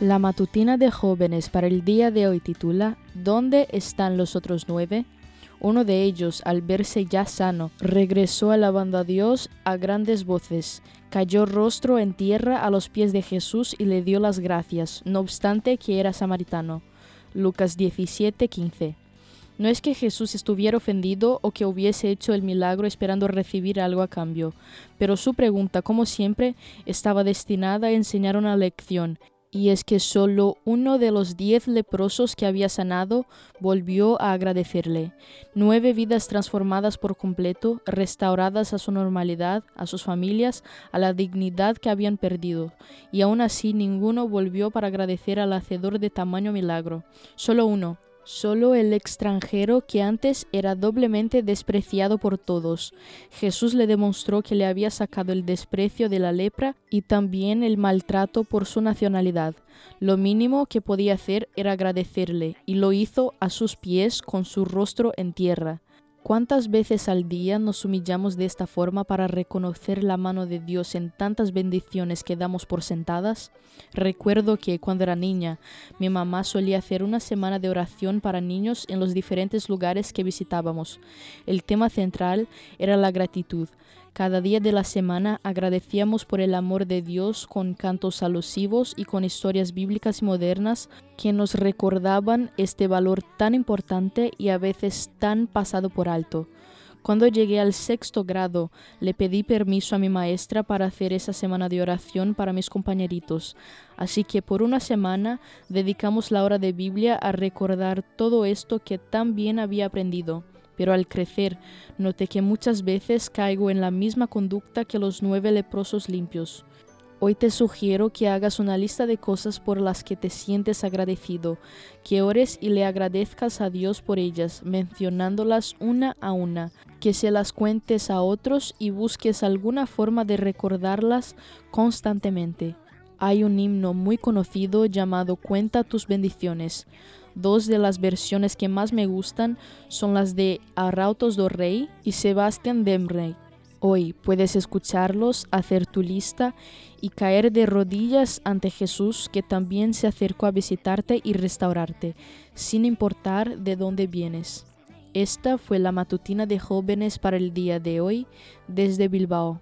La matutina de jóvenes para el día de hoy titula ¿Dónde están los otros nueve? Uno de ellos, al verse ya sano, regresó alabando a Dios a grandes voces, cayó rostro en tierra a los pies de Jesús y le dio las gracias, no obstante que era samaritano. Lucas 17:15 no es que Jesús estuviera ofendido o que hubiese hecho el milagro esperando recibir algo a cambio, pero su pregunta, como siempre, estaba destinada a enseñar una lección, y es que solo uno de los diez leprosos que había sanado volvió a agradecerle. Nueve vidas transformadas por completo, restauradas a su normalidad, a sus familias, a la dignidad que habían perdido, y aún así ninguno volvió para agradecer al hacedor de tamaño milagro. Solo uno, Solo el extranjero que antes era doblemente despreciado por todos. Jesús le demostró que le había sacado el desprecio de la lepra y también el maltrato por su nacionalidad. Lo mínimo que podía hacer era agradecerle, y lo hizo a sus pies con su rostro en tierra. ¿Cuántas veces al día nos humillamos de esta forma para reconocer la mano de Dios en tantas bendiciones que damos por sentadas? Recuerdo que cuando era niña, mi mamá solía hacer una semana de oración para niños en los diferentes lugares que visitábamos. El tema central era la gratitud. Cada día de la semana agradecíamos por el amor de Dios con cantos alusivos y con historias bíblicas y modernas que nos recordaban este valor tan importante y a veces tan pasado por alto. Cuando llegué al sexto grado, le pedí permiso a mi maestra para hacer esa semana de oración para mis compañeritos. Así que por una semana dedicamos la hora de Biblia a recordar todo esto que tan bien había aprendido pero al crecer noté que muchas veces caigo en la misma conducta que los nueve leprosos limpios. Hoy te sugiero que hagas una lista de cosas por las que te sientes agradecido, que ores y le agradezcas a Dios por ellas, mencionándolas una a una, que se las cuentes a otros y busques alguna forma de recordarlas constantemente. Hay un himno muy conocido llamado Cuenta tus bendiciones. Dos de las versiones que más me gustan son las de Arautos do Rey y Sebastián Demrey. Hoy puedes escucharlos, hacer tu lista y caer de rodillas ante Jesús que también se acercó a visitarte y restaurarte, sin importar de dónde vienes. Esta fue la matutina de jóvenes para el día de hoy desde Bilbao.